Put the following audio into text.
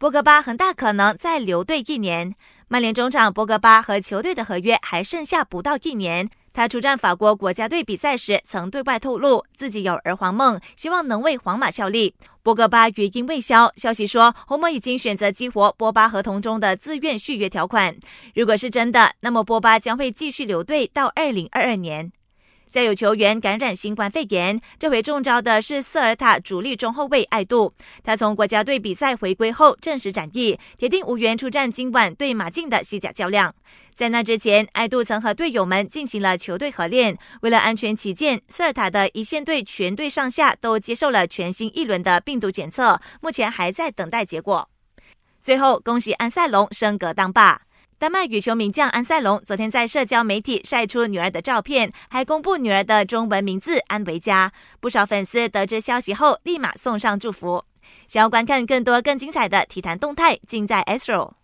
博格巴很大可能再留队一年。曼联中场博格巴和球队的合约还剩下不到一年。他出战法国国家队比赛时，曾对外透露自己有儿皇梦，希望能为皇马效力。博格巴余音未消，消息说红魔已经选择激活波巴合同中的自愿续约条款。如果是真的，那么波巴将会继续留队到二零二二年。再有球员感染新冠肺炎，这回中招的是瑟尔塔主力中后卫艾杜。他从国家队比赛回归后正式展翼，铁定无缘出战今晚对马竞的西甲较量。在那之前，艾杜曾和队友们进行了球队合练。为了安全起见，瑟尔塔的一线队全队上下都接受了全新一轮的病毒检测，目前还在等待结果。最后，恭喜安塞龙升格当爸。丹麦羽球名将安塞龙昨天在社交媒体晒出女儿的照片，还公布女儿的中文名字安维佳。不少粉丝得知消息后，立马送上祝福。想要观看更多更精彩的体坛动态，尽在 Astro。